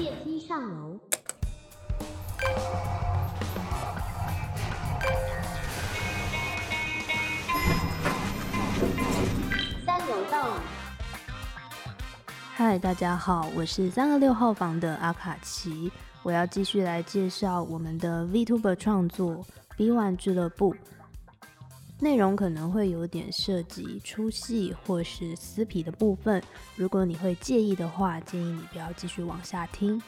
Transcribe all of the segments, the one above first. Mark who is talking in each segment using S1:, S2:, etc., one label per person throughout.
S1: 电梯上楼。三楼到。
S2: 嗨，大家好，我是三二六号房的阿卡奇，我要继续来介绍我们的 VTuber 创作 B One 俱乐部。内容可能会有点涉及粗细或是撕皮的部分，如果你会介意的话，建议你不要继续往下听。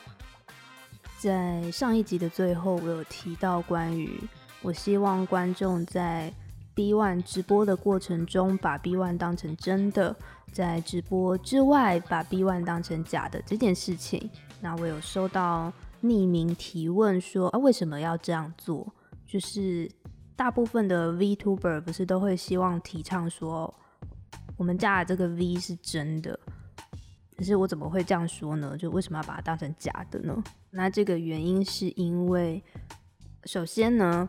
S2: 在上一集的最后，我有提到关于我希望观众在 B One 直播的过程中把 B One 当成真的，在直播之外把 B One 当成假的这件事情。那我有收到匿名提问说啊，为什么要这样做？就是。大部分的 VTuber 不是都会希望提倡说，我们家的这个 V 是真的，可是我怎么会这样说呢？就为什么要把它当成假的呢？那这个原因是因为，首先呢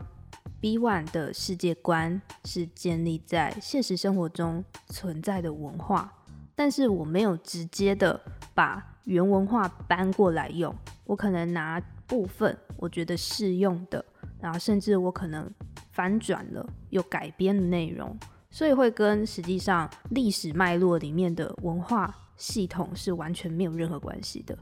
S2: ，B One 的世界观是建立在现实生活中存在的文化，但是我没有直接的把原文化搬过来用，我可能拿部分我觉得适用的，然后甚至我可能。反转了，有改编的内容，所以会跟实际上历史脉络里面的文化系统是完全没有任何关系的。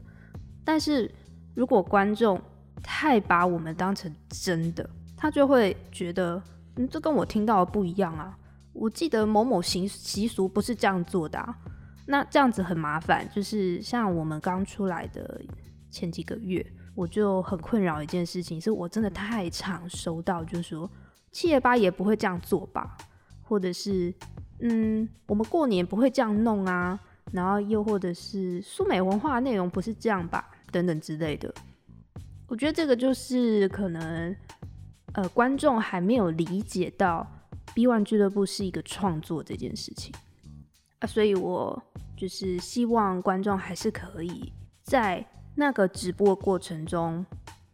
S2: 但是如果观众太把我们当成真的，他就会觉得，嗯，这跟我听到的不一样啊。我记得某某习习俗不是这样做的啊。那这样子很麻烦。就是像我们刚出来的前几个月，我就很困扰一件事情，是我真的太常收到，就是说。七爷八爷不会这样做吧？或者是，嗯，我们过年不会这样弄啊。然后又或者是苏美文化内容不是这样吧？等等之类的。我觉得这个就是可能，呃，观众还没有理解到 B One 俱乐部是一个创作这件事情啊，所以我就是希望观众还是可以在那个直播过程中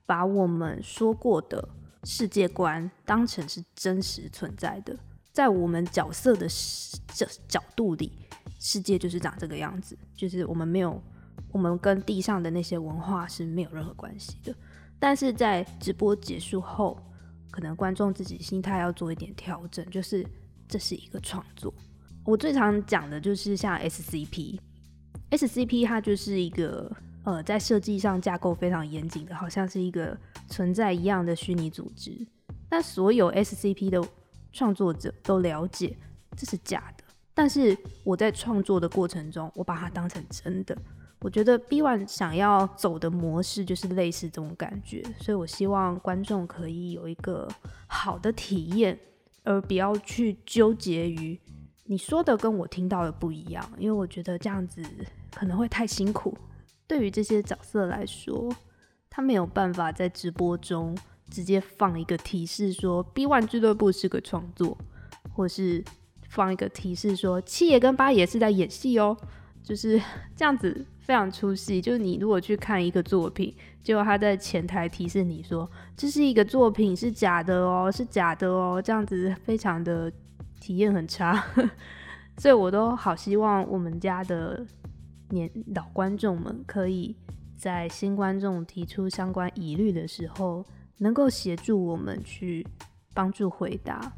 S2: 把我们说过的。世界观当成是真实存在的，在我们角色的这角度里，世界就是长这个样子，就是我们没有，我们跟地上的那些文化是没有任何关系的。但是在直播结束后，可能观众自己心态要做一点调整，就是这是一个创作。我最常讲的就是像 SCP，SCP 它就是一个。呃，在设计上架构非常严谨的，好像是一个存在一样的虚拟组织。但所有 SCP 的创作者都了解这是假的。但是我在创作的过程中，我把它当成真的。我觉得 B One 想要走的模式就是类似这种感觉，所以我希望观众可以有一个好的体验，而不要去纠结于你说的跟我听到的不一样，因为我觉得这样子可能会太辛苦。对于这些角色来说，他没有办法在直播中直接放一个提示说 “B One 俱乐部是个创作”，或是放一个提示说“七爷跟八爷是在演戏哦”，就是 这样子非常出戏。就是你如果去看一个作品，结果他在前台提示你说这是一个作品是假的哦，是假的哦，这样子非常的体验很差。所以我都好希望我们家的。年老观众们可以在新观众提出相关疑虑的时候，能够协助我们去帮助回答，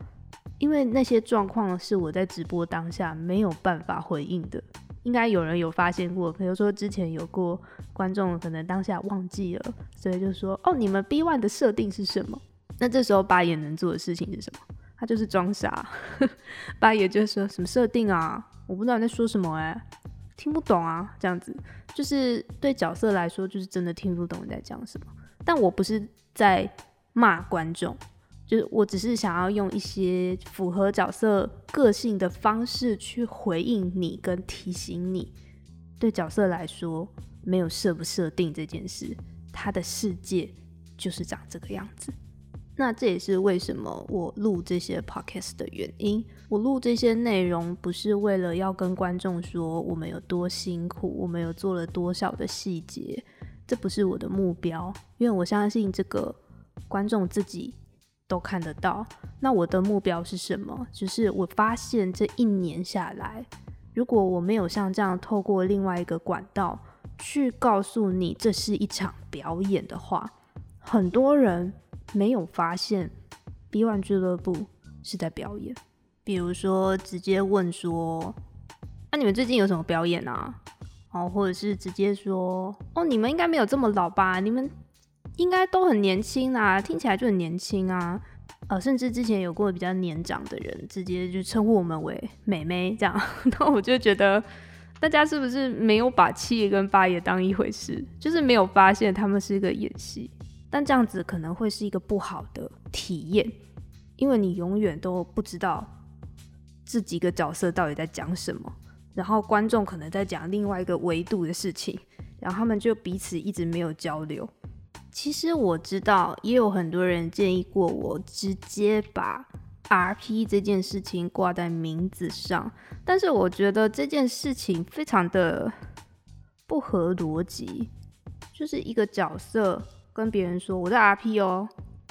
S2: 因为那些状况是我在直播当下没有办法回应的。应该有人有发现过，比如说之前有过观众可能当下忘记了，所以就说：“哦，你们 B One 的设定是什么？”那这时候八爷能做的事情是什么？他就是装傻。八爷就说：“什么设定啊？我不知道你在说什么欸。”听不懂啊，这样子就是对角色来说，就是真的听不懂你在讲什么。但我不是在骂观众，就是我只是想要用一些符合角色个性的方式去回应你，跟提醒你，对角色来说，没有设不设定这件事，他的世界就是长这个样子。那这也是为什么我录这些 podcast 的原因。我录这些内容不是为了要跟观众说我们有多辛苦，我们有做了多少的细节，这不是我的目标。因为我相信这个观众自己都看得到。那我的目标是什么？就是我发现这一年下来，如果我没有像这样透过另外一个管道去告诉你这是一场表演的话，很多人没有发现 B One 俱乐部是在表演。比如说，直接问说：“那、啊、你们最近有什么表演啊？”哦，或者是直接说：“哦，你们应该没有这么老吧？你们应该都很年轻啊，听起来就很年轻啊。”呃，甚至之前有过比较年长的人，直接就称呼我们为美眉这样。那我就觉得，大家是不是没有把七爷跟八爷当一回事？就是没有发现他们是一个演戏，但这样子可能会是一个不好的体验，因为你永远都不知道这几个角色到底在讲什么。然后观众可能在讲另外一个维度的事情，然后他们就彼此一直没有交流。其实我知道，也有很多人建议过我直接把 RP 这件事情挂在名字上，但是我觉得这件事情非常的不合逻辑。就是一个角色跟别人说我在 RP 哦，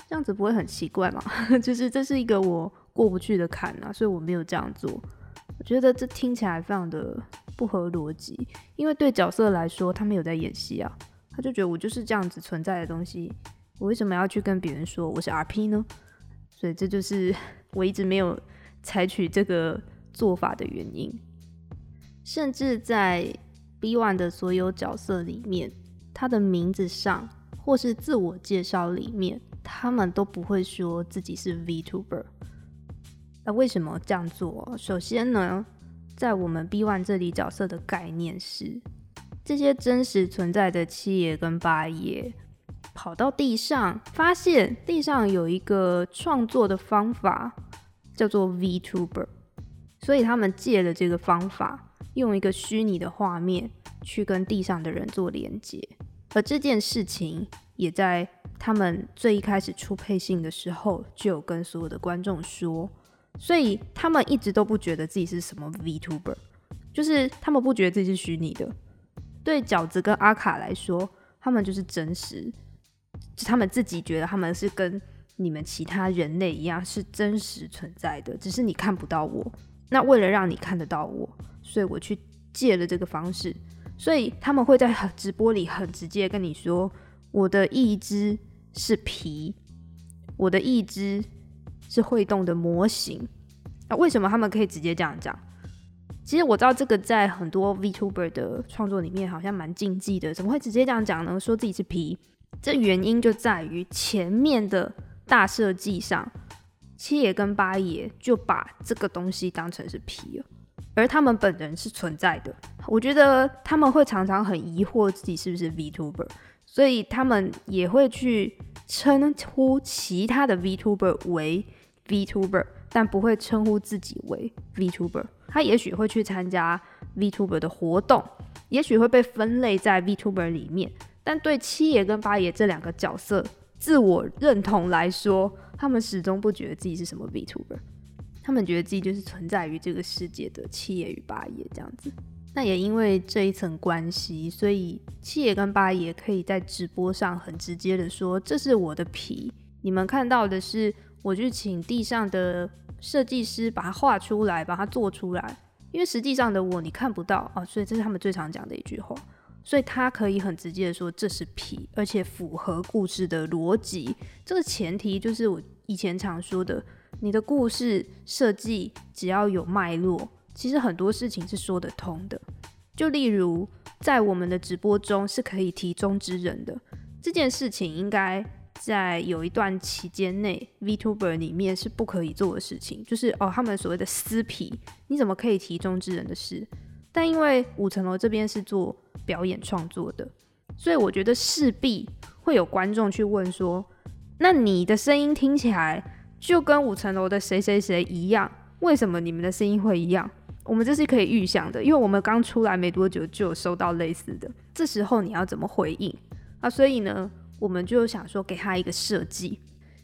S2: 这样子不会很奇怪吗？就是这是一个我过不去的坎啊，所以我没有这样做。我觉得这听起来非常的不合逻辑，因为对角色来说，他没有在演戏啊，他就觉得我就是这样子存在的东西，我为什么要去跟别人说我是 RP 呢？所以这就是 我一直没有采取这个做法的原因。甚至在 B One 的所有角色里面，他的名字上或是自我介绍里面，他们都不会说自己是 VTuber。那为什么这样做？首先呢，在我们 B1 这里角色的概念是，这些真实存在的七爷跟八爷跑到地上，发现地上有一个创作的方法，叫做 VTuber，所以他们借了这个方法，用一个虚拟的画面去跟地上的人做连接，而这件事情也在他们最一开始出配信的时候，就有跟所有的观众说。所以他们一直都不觉得自己是什么 VTuber，就是他们不觉得自己是虚拟的。对饺子跟阿卡来说，他们就是真实，他们自己觉得他们是跟你们其他人类一样是真实存在的，只是你看不到我。那为了让你看得到我，所以我去借了这个方式。所以他们会在直播里很直接跟你说：“我的义肢是皮，我的义肢。”是会动的模型，那为什么他们可以直接这样讲？其实我知道这个在很多 VTuber 的创作里面好像蛮禁忌的，怎么会直接这样讲呢？说自己是皮，这原因就在于前面的大设计上，七爷跟八爷就把这个东西当成是皮了，而他们本人是存在的。我觉得他们会常常很疑惑自己是不是 VTuber，所以他们也会去称呼其他的 VTuber 为。VTuber，但不会称呼自己为 VTuber。他也许会去参加 VTuber 的活动，也许会被分类在 VTuber 里面。但对七爷跟八爷这两个角色自我认同来说，他们始终不觉得自己是什么 VTuber。他们觉得自己就是存在于这个世界的七爷与八爷这样子。那也因为这一层关系，所以七爷跟八爷可以在直播上很直接的说：“这是我的皮，你们看到的是。”我去请地上的设计师把它画出来，把它做出来，因为实际上的我你看不到啊，所以这是他们最常讲的一句话，所以他可以很直接的说这是皮，而且符合故事的逻辑。这个前提就是我以前常说的，你的故事设计只要有脉络，其实很多事情是说得通的。就例如在我们的直播中是可以提中之人的这件事情，应该。在有一段期间内，VTuber 里面是不可以做的事情，就是哦，他们所谓的撕皮，你怎么可以提中之人的事？但因为五层楼这边是做表演创作的，所以我觉得势必会有观众去问说：那你的声音听起来就跟五层楼的谁谁谁一样，为什么你们的声音会一样？我们这是可以预想的，因为我们刚出来没多久就有收到类似的，这时候你要怎么回应啊？所以呢？我们就想说，给他一个设计，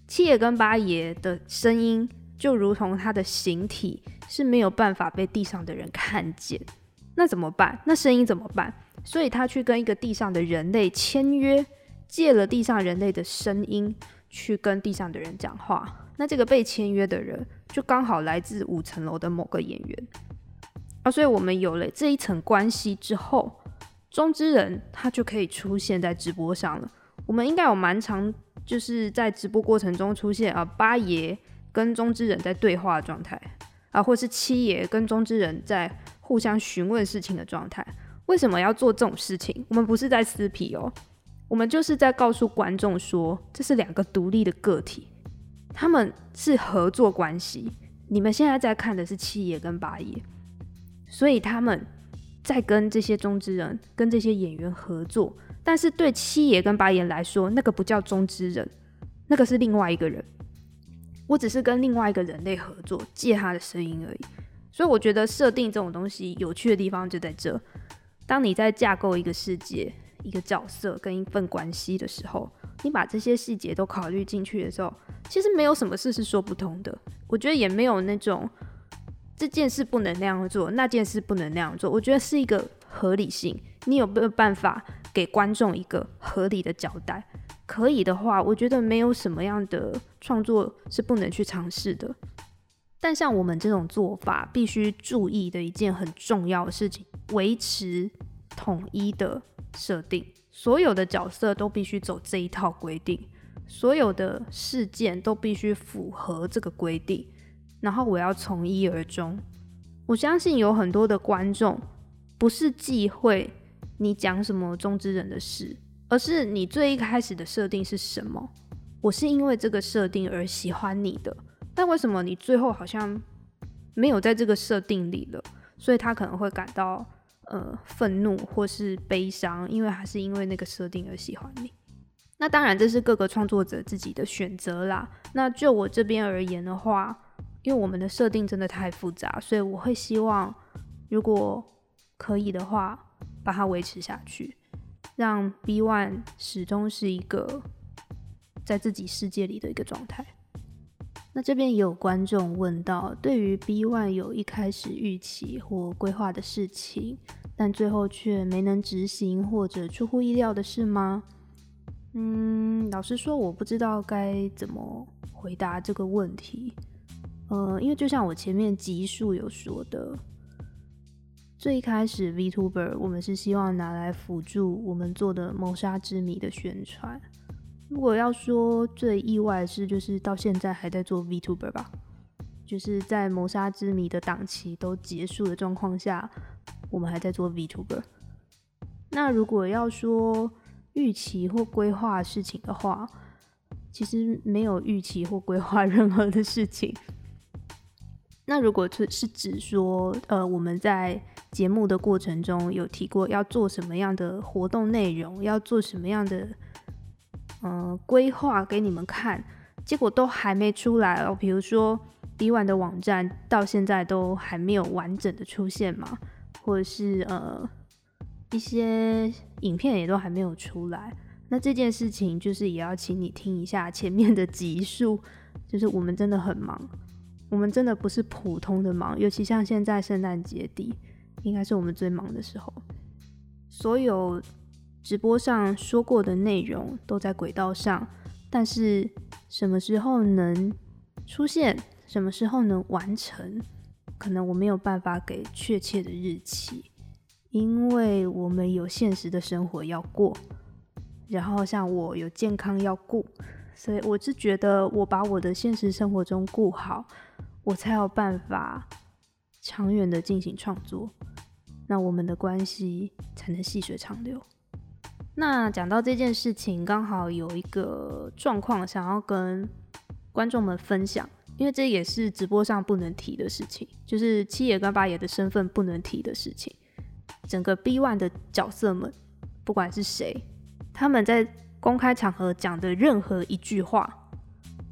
S2: 七爷跟八爷的声音就如同他的形体是没有办法被地上的人看见，那怎么办？那声音怎么办？所以他去跟一个地上的人类签约，借了地上人类的声音去跟地上的人讲话。那这个被签约的人就刚好来自五层楼的某个演员啊，所以我们有了这一层关系之后，中之人他就可以出现在直播上了。我们应该有蛮常就是在直播过程中出现啊，八爷跟中之人在对话的状态啊，或是七爷跟中之人在互相询问事情的状态。为什么要做这种事情？我们不是在撕皮哦，我们就是在告诉观众说，这是两个独立的个体，他们是合作关系。你们现在在看的是七爷跟八爷，所以他们在跟这些中之人、跟这些演员合作。但是对七爷跟八爷来说，那个不叫中之人，那个是另外一个人。我只是跟另外一个人类合作，借他的声音而已。所以我觉得设定这种东西有趣的地方就在这。当你在架构一个世界、一个角色跟一份关系的时候，你把这些细节都考虑进去的时候，其实没有什么事是说不通的。我觉得也没有那种这件事不能那样做，那件事不能那样做。我觉得是一个合理性。你有没有办法给观众一个合理的交代？可以的话，我觉得没有什么样的创作是不能去尝试的。但像我们这种做法，必须注意的一件很重要的事情：维持统一的设定。所有的角色都必须走这一套规定，所有的事件都必须符合这个规定。然后我要从一而终。我相信有很多的观众不是忌讳。你讲什么中之人的事，而是你最一开始的设定是什么？我是因为这个设定而喜欢你的，但为什么你最后好像没有在这个设定里了？所以他可能会感到呃愤怒或是悲伤，因为还是因为那个设定而喜欢你。那当然这是各个创作者自己的选择啦。那就我这边而言的话，因为我们的设定真的太复杂，所以我会希望如果可以的话。把它维持下去，让 B One 始终是一个在自己世界里的一个状态。那这边也有观众问到，对于 B One 有一开始预期或规划的事情，但最后却没能执行或者出乎意料的事吗？嗯，老实说，我不知道该怎么回答这个问题。呃，因为就像我前面集数有说的。最开始，VTuber 我们是希望拿来辅助我们做的《谋杀之谜》的宣传。如果要说最意外的是，就是到现在还在做 VTuber 吧，就是在《谋杀之谜》的档期都结束的状况下，我们还在做 VTuber。那如果要说预期或规划事情的话，其实没有预期或规划 任何的事情。那如果是是指说，呃，我们在节目的过程中有提过要做什么样的活动内容，要做什么样的呃规划给你们看，结果都还没出来哦。比如说 B1 的网站到现在都还没有完整的出现嘛，或者是呃一些影片也都还没有出来。那这件事情就是也要请你听一下前面的集数，就是我们真的很忙。我们真的不是普通的忙，尤其像现在圣诞节底，应该是我们最忙的时候。所有直播上说过的内容都在轨道上，但是什么时候能出现，什么时候能完成，可能我没有办法给确切的日期，因为我们有现实的生活要过，然后像我有健康要顾。所以我是觉得，我把我的现实生活中顾好，我才有办法长远的进行创作，那我们的关系才能细水长流。那讲到这件事情，刚好有一个状况想要跟观众们分享，因为这也是直播上不能提的事情，就是七爷跟八爷的身份不能提的事情。整个 B One 的角色们，不管是谁，他们在。公开场合讲的任何一句话，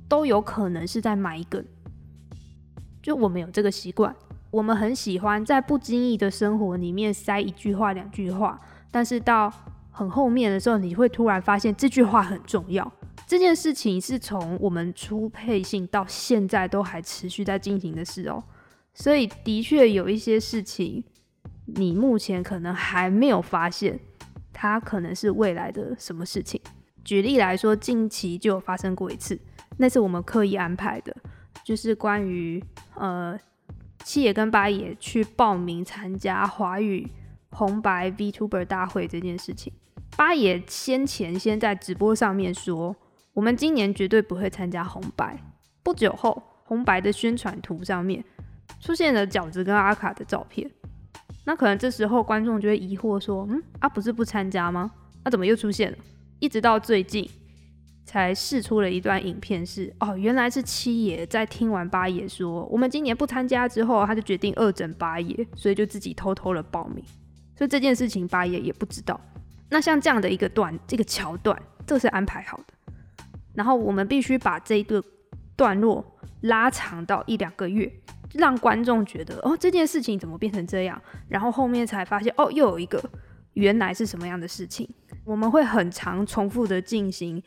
S2: 都有可能是在埋梗。就我们有这个习惯，我们很喜欢在不经意的生活里面塞一句话、两句话，但是到很后面的时候，你会突然发现这句话很重要。这件事情是从我们初配信到现在都还持续在进行的事哦。所以的确有一些事情，你目前可能还没有发现，它可能是未来的什么事情。举例来说，近期就有发生过一次，那是我们刻意安排的，就是关于呃七爷跟八爷去报名参加华语红白 VTuber 大会这件事情。八爷先前先在直播上面说，我们今年绝对不会参加红白。不久后，红白的宣传图上面出现了饺子跟阿卡的照片。那可能这时候观众就会疑惑说：“嗯，啊不是不参加吗？那、怎么又出现了？”一直到最近才释出了一段影片是，是哦，原来是七爷在听完八爷说我们今年不参加之后，他就决定恶整八爷，所以就自己偷偷的报名。所以这件事情八爷也不知道。那像这样的一个段，这个桥段，这是安排好的。然后我们必须把这一个段落拉长到一两个月，让观众觉得哦，这件事情怎么变成这样？然后后面才发现哦，又有一个原来是什么样的事情。我们会很长重复的进行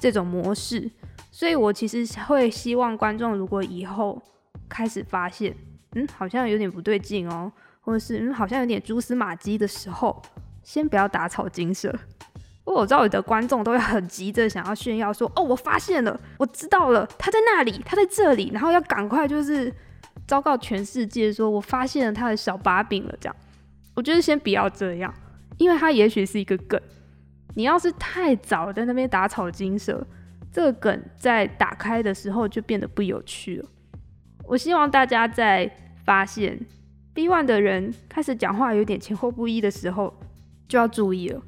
S2: 这种模式，所以我其实会希望观众如果以后开始发现，嗯，好像有点不对劲哦，或者是嗯，好像有点蛛丝马迹的时候。先不要打草惊蛇，因为我知道有的观众都会很急着想要炫耀说：“哦，我发现了，我知道了，他在那里，他在这里。”然后要赶快就是昭告全世界说：“我发现了他的小把柄了。”这样，我觉得先不要这样，因为他也许是一个梗。你要是太早在那边打草惊蛇，这个梗在打开的时候就变得不有趣了。我希望大家在发现 B One 的人开始讲话有点前后不一的时候。就要注意了，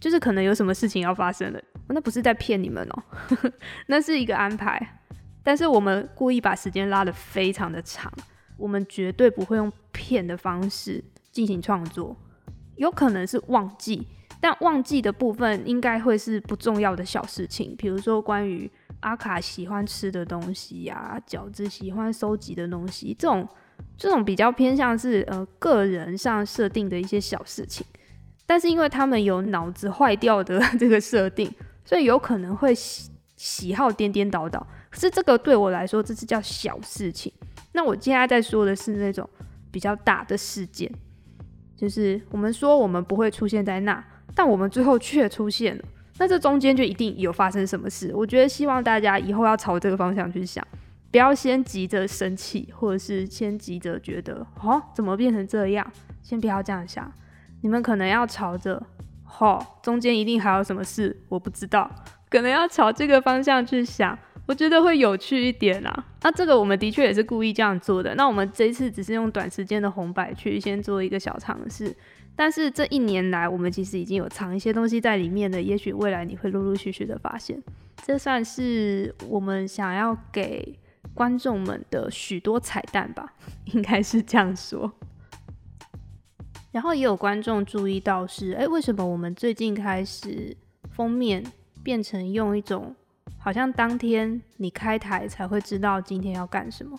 S2: 就是可能有什么事情要发生了，那不是在骗你们哦，那是一个安排。但是我们故意把时间拉得非常的长，我们绝对不会用骗的方式进行创作。有可能是忘记，但忘记的部分应该会是不重要的小事情，比如说关于阿卡喜欢吃的东西呀、饺子喜欢收集的东西，这种这种比较偏向是呃个人上设定的一些小事情。但是因为他们有脑子坏掉的 这个设定，所以有可能会喜喜好颠颠倒倒。可是这个对我来说，这是叫小事情。那我接下来在说的是那种比较大的事件，就是我们说我们不会出现在那，但我们最后却出现了。那这中间就一定有发生什么事。我觉得希望大家以后要朝这个方向去想，不要先急着生气，或者是先急着觉得哦，怎么变成这样？先不要这样想。你们可能要朝着，吼、哦，中间一定还有什么事，我不知道，可能要朝这个方向去想，我觉得会有趣一点啊。那这个我们的确也是故意这样做的。那我们这一次只是用短时间的红白去先做一个小尝试，但是这一年来，我们其实已经有藏一些东西在里面的，也许未来你会陆陆续续的发现。这算是我们想要给观众们的许多彩蛋吧，应该是这样说。然后也有观众注意到是，哎，为什么我们最近开始封面变成用一种好像当天你开台才会知道今天要干什么？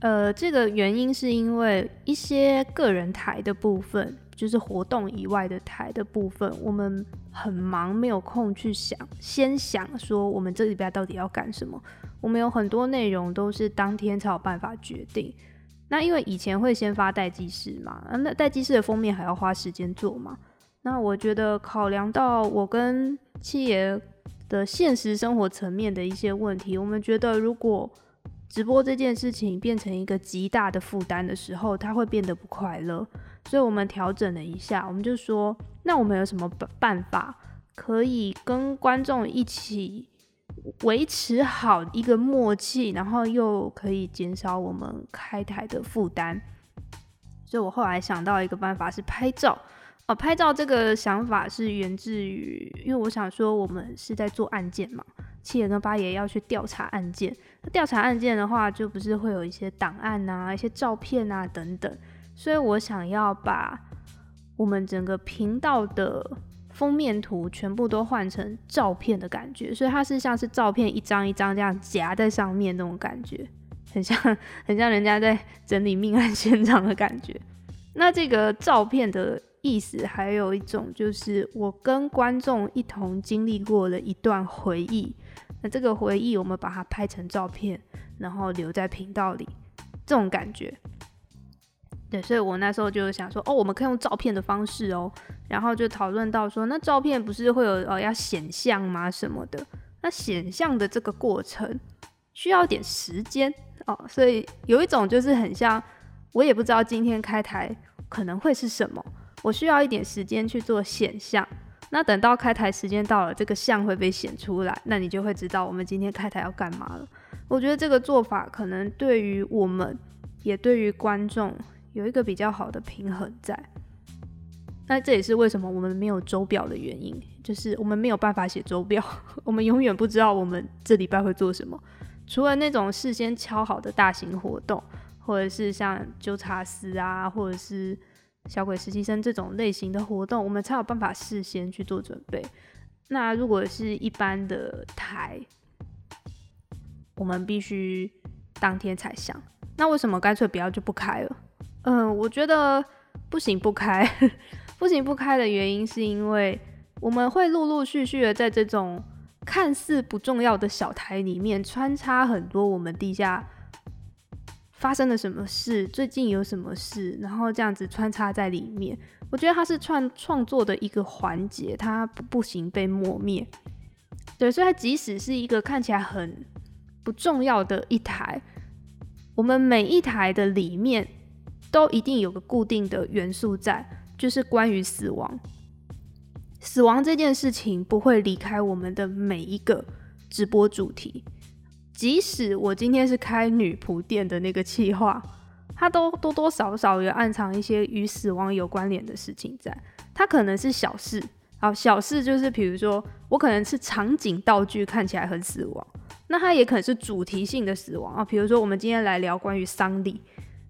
S2: 呃，这个原因是因为一些个人台的部分，就是活动以外的台的部分，我们很忙，没有空去想，先想说我们这礼拜到底要干什么。我们有很多内容都是当天才有办法决定。那因为以前会先发待机室嘛，那待机室的封面还要花时间做嘛。那我觉得考量到我跟七爷的现实生活层面的一些问题，我们觉得如果直播这件事情变成一个极大的负担的时候，他会变得不快乐。所以我们调整了一下，我们就说，那我们有什么办办法可以跟观众一起？维持好一个默契，然后又可以减少我们开台的负担，所以我后来想到一个办法是拍照。哦，拍照这个想法是源自于，因为我想说我们是在做案件嘛，七爷跟八爷要去调查案件。调查案件的话，就不是会有一些档案啊、一些照片啊等等，所以我想要把我们整个频道的。封面图全部都换成照片的感觉，所以它是像是照片一张一张这样夹在上面那种感觉，很像很像人家在整理命案现场的感觉。那这个照片的意思还有一种就是我跟观众一同经历过了一段回忆，那这个回忆我们把它拍成照片，然后留在频道里，这种感觉。对，所以我那时候就想说，哦，我们可以用照片的方式哦，然后就讨论到说，那照片不是会有呃要显像吗？什么的？那显像的这个过程需要点时间哦，所以有一种就是很像我也不知道今天开台可能会是什么，我需要一点时间去做显像。那等到开台时间到了，这个像会被显出来，那你就会知道我们今天开台要干嘛了。我觉得这个做法可能对于我们，也对于观众有一个比较好的平衡在。那这也是为什么我们没有周表的原因，就是我们没有办法写周表，我们永远不知道我们这礼拜会做什么。除了那种事先敲好的大型活动，或者是像纠察司啊，或者是小鬼实习生这种类型的活动，我们才有办法事先去做准备。那如果是一般的台，我们必须当天才想。那为什么干脆不要就不开了？嗯，我觉得不行不开，不行不开的原因是因为我们会陆陆续续的在这种。看似不重要的小台里面穿插很多我们地下发生了什么事，最近有什么事，然后这样子穿插在里面。我觉得它是创创作的一个环节，它不行被磨灭。对，所以它即使是一个看起来很不重要的一台，我们每一台的里面都一定有个固定的元素在，就是关于死亡。死亡这件事情不会离开我们的每一个直播主题，即使我今天是开女仆店的那个企划，它都多多少少有暗藏一些与死亡有关联的事情在。它可能是小事，好，小事就是比如说我可能是场景道具看起来很死亡，那它也可能是主题性的死亡啊，比如说我们今天来聊关于丧礼，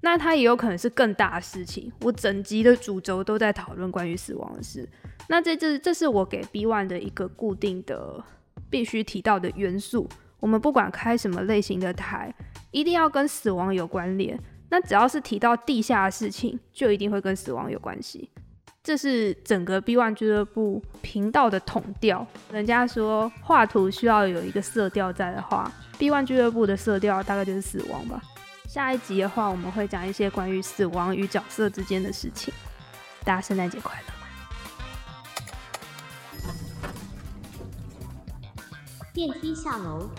S2: 那它也有可能是更大的事情，我整集的主轴都在讨论关于死亡的事。那这这这是我给 B One 的一个固定的必须提到的元素。我们不管开什么类型的台，一定要跟死亡有关联。那只要是提到地下的事情，就一定会跟死亡有关系。这是整个 B One 俱乐部频道的统调。人家说画图需要有一个色调在的话，B One 俱乐部的色调大概就是死亡吧。下一集的话，我们会讲一些关于死亡与角色之间的事情。大家圣诞节快乐！
S1: 电梯下楼。